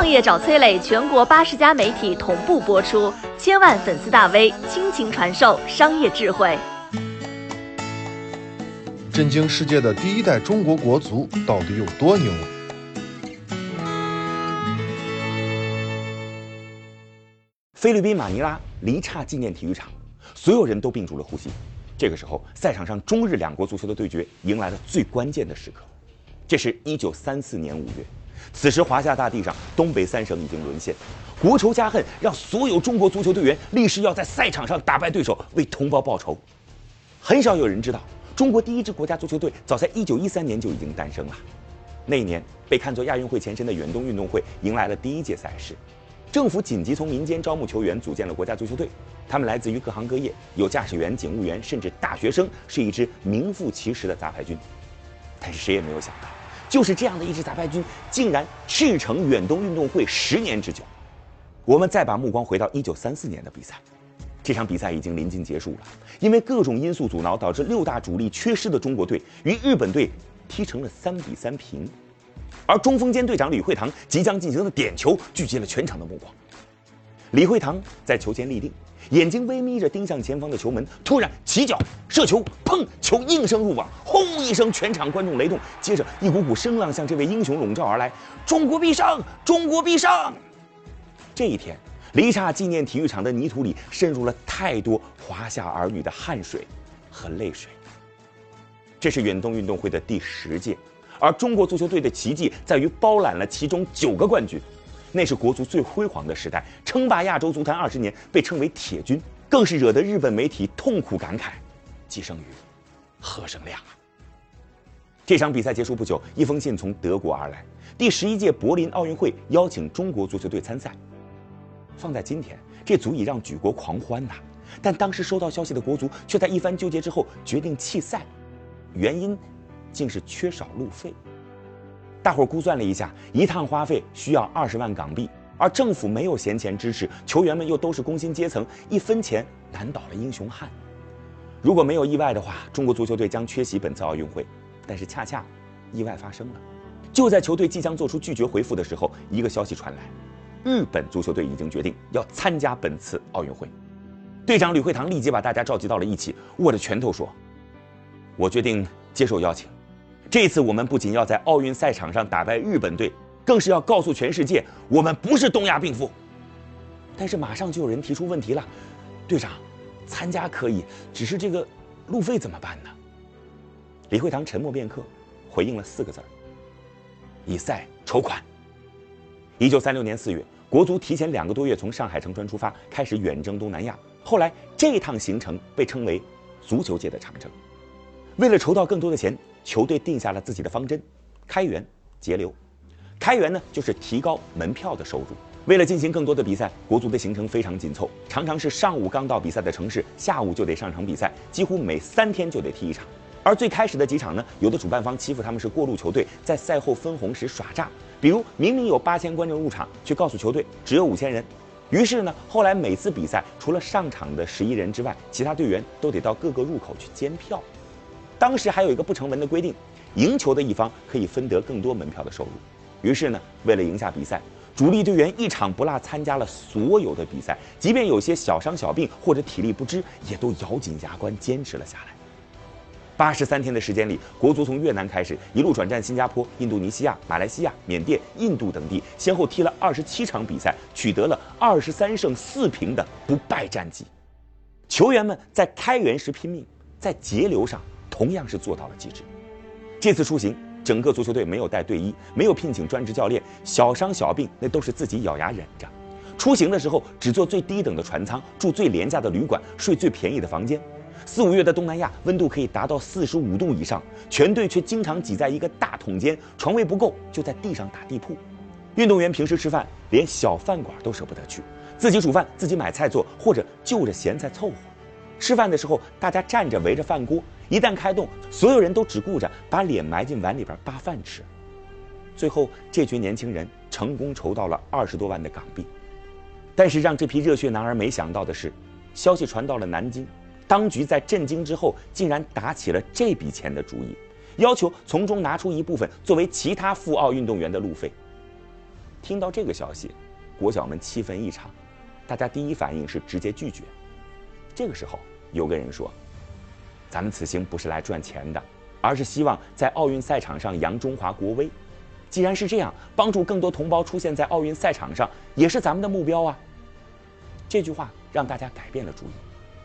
创业找崔磊，全国八十家媒体同步播出，千万粉丝大 V 倾情传授商业智慧。震惊世界的第一代中国国足到底有多牛？菲律宾马尼拉黎刹纪念体育场，所有人都屏住了呼吸。这个时候，赛场上中日两国足球的对决迎来了最关键的时刻。这是一九三四年五月，此时华夏大地上东北三省已经沦陷，国仇家恨让所有中国足球队员立誓要在赛场上打败对手，为同胞报仇。很少有人知道，中国第一支国家足球队早在一九一三年就已经诞生了。那一年，被看作亚运会前身的远东运动会迎来了第一届赛事。政府紧急从民间招募球员，组建了国家足球队。他们来自于各行各业，有驾驶员、警务员，甚至大学生，是一支名副其实的杂牌军。但是谁也没有想到，就是这样的一支杂牌军，竟然驰骋远东运动会十年之久。我们再把目光回到一九三四年的比赛，这场比赛已经临近结束了，因为各种因素阻挠，导致六大主力缺失的中国队与日本队踢成了三比三平。而中锋兼队长李惠堂即将进行的点球聚集了全场的目光。李惠堂在球前立定，眼睛微眯着盯向前方的球门，突然起脚射球，砰！球应声入网，轰一声，全场观众雷动。接着，一股股声浪向这位英雄笼罩而来：“中国必胜！中国必胜！”这一天，黎刹纪念体育场的泥土里渗入了太多华夏儿女的汗水和泪水。这是远东运动会的第十届。而中国足球队的奇迹在于包揽了其中九个冠军，那是国足最辉煌的时代，称霸亚洲足坛二十年，被称为“铁军”，更是惹得日本媒体痛苦感慨：“寄生于何生亮啊！”这场比赛结束不久，一封信从德国而来，第十一届柏林奥运会邀请中国足球队参赛。放在今天，这足以让举国狂欢呐！但当时收到消息的国足却在一番纠结之后决定弃赛，原因。竟是缺少路费。大伙估算了一下，一趟花费需要二十万港币，而政府没有闲钱支持，球员们又都是工薪阶层，一分钱难倒了英雄汉。如果没有意外的话，中国足球队将缺席本次奥运会。但是恰恰，意外发生了。就在球队即将做出拒绝回复的时候，一个消息传来：日本足球队已经决定要参加本次奥运会。队长吕惠堂立即把大家召集到了一起，握着拳头说：“我决定接受邀请。”这次我们不仅要在奥运赛场上打败日本队，更是要告诉全世界，我们不是东亚病夫。但是马上就有人提出问题了，队长，参加可以，只是这个路费怎么办呢？李惠堂沉默片刻，回应了四个字儿：以赛筹款。一九三六年四月，国足提前两个多月从上海乘船出发，开始远征东南亚。后来这趟行程被称为足球界的长征。为了筹到更多的钱。球队定下了自己的方针：开源节流。开源呢，就是提高门票的收入。为了进行更多的比赛，国足的行程非常紧凑，常常是上午刚到比赛的城市，下午就得上场比赛，几乎每三天就得踢一场。而最开始的几场呢，有的主办方欺负他们是过路球队，在赛后分红时耍诈，比如明明有八千观众入场，却告诉球队只有五千人。于是呢，后来每次比赛除了上场的十一人之外，其他队员都得到各个入口去监票。当时还有一个不成文的规定，赢球的一方可以分得更多门票的收入。于是呢，为了赢下比赛，主力队员一场不落参加了所有的比赛，即便有些小伤小病或者体力不支，也都咬紧牙关坚持了下来。八十三天的时间里，国足从越南开始，一路转战新加坡、印度尼西亚、马来西亚、缅甸、印度等地，先后踢了二十七场比赛，取得了二十三胜四平的不败战绩。球员们在开源时拼命，在节流上。同样是做到了极致。这次出行，整个足球队没有带队医，没有聘请专职教练，小伤小病那都是自己咬牙忍着。出行的时候只坐最低等的船舱，住最廉价的旅馆，睡最便宜的房间。四五月的东南亚，温度可以达到四十五度以上，全队却经常挤在一个大桶间，床位不够就在地上打地铺。运动员平时吃饭连小饭馆都舍不得去，自己煮饭，自己买菜做，或者就着咸菜凑合。吃饭的时候，大家站着围着饭锅，一旦开动，所有人都只顾着把脸埋进碗里边扒饭吃。最后，这群年轻人成功筹到了二十多万的港币。但是，让这批热血男儿没想到的是，消息传到了南京，当局在震惊之后，竟然打起了这笔钱的主意，要求从中拿出一部分作为其他赴奥运动员的路费。听到这个消息，国脚们气愤异常，大家第一反应是直接拒绝。这个时候，有个人说：“咱们此行不是来赚钱的，而是希望在奥运赛场上扬中华国威。既然是这样，帮助更多同胞出现在奥运赛场上，也是咱们的目标啊。”这句话让大家改变了主意，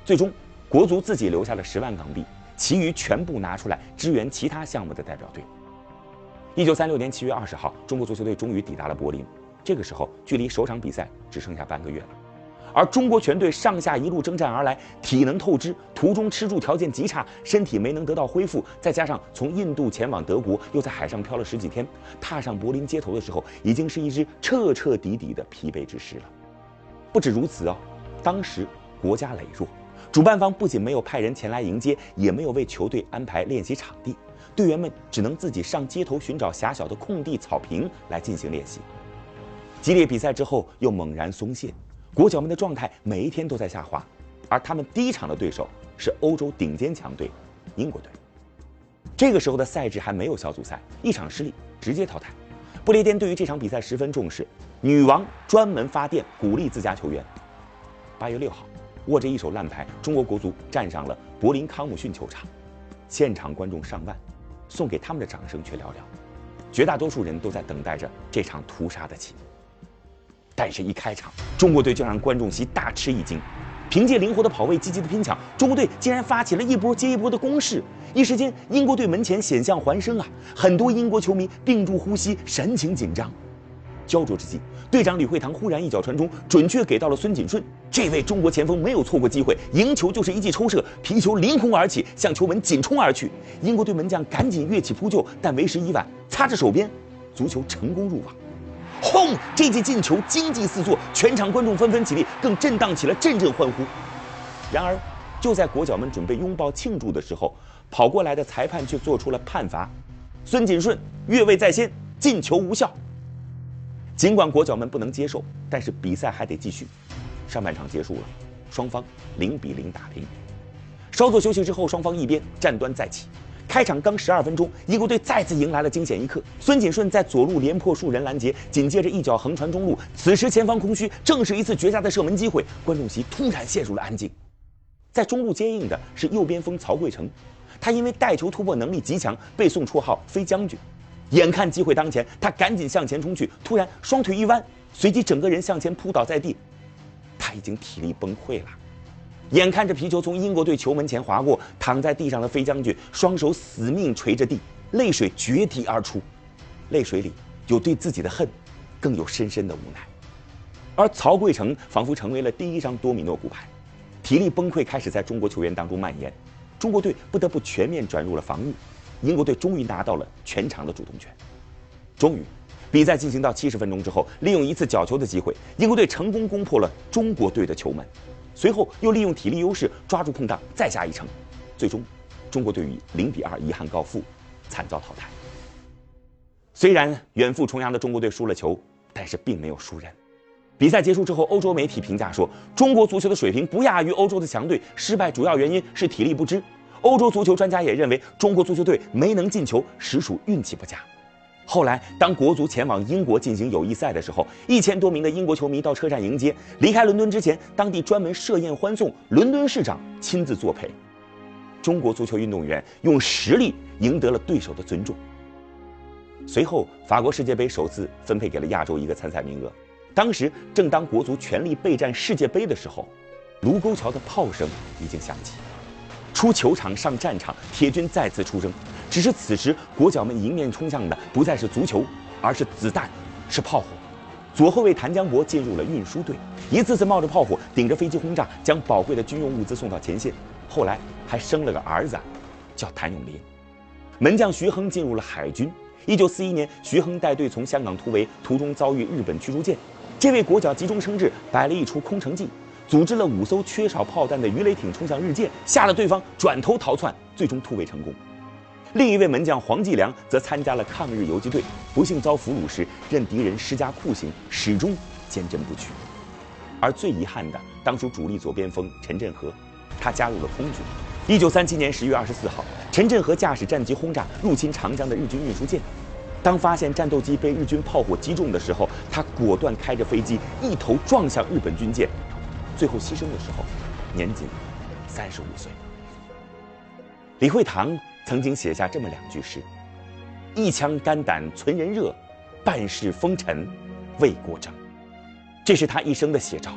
最终国足自己留下了十万港币，其余全部拿出来支援其他项目的代表队。一九三六年七月二十号，中国足球队终于抵达了柏林，这个时候距离首场比赛只剩下半个月了。而中国全队上下一路征战而来，体能透支，途中吃住条件极差，身体没能得到恢复，再加上从印度前往德国，又在海上漂了十几天，踏上柏林街头的时候，已经是一支彻彻底底的疲惫之师了。不止如此哦，当时国家羸弱，主办方不仅没有派人前来迎接，也没有为球队安排练习场地，队员们只能自己上街头寻找狭小的空地草坪来进行练习。激烈比赛之后又猛然松懈，国脚们的状态每一天都在下滑，而他们第一场的对手是欧洲顶尖强队英国队。这个时候的赛制还没有小组赛，一场失利直接淘汰。不列颠对于这场比赛十分重视。女王专门发电鼓励自家球员。八月六号，握着一手烂牌，中国国足站上了柏林康姆逊球场，现场观众上万，送给他们的掌声却寥寥，绝大多数人都在等待着这场屠杀的起幕。但是，一开场，中国队就让观众席大吃一惊，凭借灵活的跑位、积极的拼抢，中国队竟然发起了一波接一波的攻势，一时间，英国队门前险象环生啊！很多英国球迷屏住呼吸，神情紧张。焦灼之际，队长李惠堂忽然一脚传中，准确给到了孙锦顺。这位中国前锋没有错过机会，赢球就是一记抽射，皮球凌空而起，向球门紧冲而去。英国队门将赶紧跃起扑救，但为时已晚，擦着手边，足球成功入网。轰！这记进球惊悸四座，全场观众纷纷起立，更震荡起了阵阵欢呼。然而，就在国脚们准备拥抱庆祝的时候，跑过来的裁判却做出了判罚：孙锦顺越位在先，进球无效。尽管国脚们不能接受，但是比赛还得继续。上半场结束了，双方零比零打平。稍作休息之后，双方一边战端再起。开场刚十二分钟，英国队再次迎来了惊险一刻。孙锦顺在左路连破数人拦截，紧接着一脚横传中路。此时前方空虚，正是一次绝佳的射门机会。观众席突然陷入了安静。在中路接应的是右边锋曹贵成，他因为带球突破能力极强，被送绰号“飞将军”。眼看机会当前，他赶紧向前冲去，突然双腿一弯，随即整个人向前扑倒在地。他已经体力崩溃了。眼看着皮球从英国队球门前划过，躺在地上的飞将军双手死命捶着地，泪水决堤而出，泪水里有对自己的恨，更有深深的无奈。而曹贵成仿佛成为了第一张多米诺骨牌，体力崩溃开始在中国球员当中蔓延，中国队不得不全面转入了防御。英国队终于拿到了全场的主动权。终于，比赛进行到七十分钟之后，利用一次角球的机会，英国队成功攻破了中国队的球门。随后又利用体力优势抓住空档再下一城。最终，中国队以零比二遗憾告负，惨遭淘汰。虽然远赴重洋的中国队输了球，但是并没有输人。比赛结束之后，欧洲媒体评价说，中国足球的水平不亚于欧洲的强队，失败主要原因是体力不支。欧洲足球专家也认为，中国足球队没能进球实属运气不佳。后来，当国足前往英国进行友谊赛的时候，一千多名的英国球迷到车站迎接。离开伦敦之前，当地专门设宴欢送，伦敦市长亲自作陪。中国足球运动员用实力赢得了对手的尊重。随后，法国世界杯首次分配给了亚洲一个参赛名额。当时正当国足全力备战世界杯的时候，卢沟桥的炮声已经响起。出球场上战场，铁军再次出征。只是此时国脚们迎面冲向的不再是足球，而是子弹，是炮火。左后卫谭江博进入了运输队，一次次冒着炮火，顶着飞机轰炸，将宝贵的军用物资送到前线。后来还生了个儿子，叫谭咏麟。门将徐亨进入了海军。一九四一年，徐亨带队从香港突围，途中遭遇日本驱逐舰，这位国脚急中生智，摆了一出空城计。组织了五艘缺少炮弹的鱼雷艇冲向日舰，吓得对方转头逃窜，最终突围成功。另一位门将黄继良则参加了抗日游击队，不幸遭俘虏时，任敌人施加酷刑，始终坚贞不屈。而最遗憾的，当属主力左边锋陈振和，他加入了空军。一九三七年十月二十四号，陈振和驾驶战机轰炸入侵长江的日军运输舰。当发现战斗机被日军炮火击中的时候，他果断开着飞机一头撞向日本军舰，最后牺牲的时候，年仅三十五岁。李惠堂曾经写下这么两句诗：“一腔肝胆存人热，半世风尘为国争。”这是他一生的写照，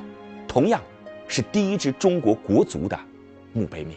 同样是第一支中国国足的墓碑铭。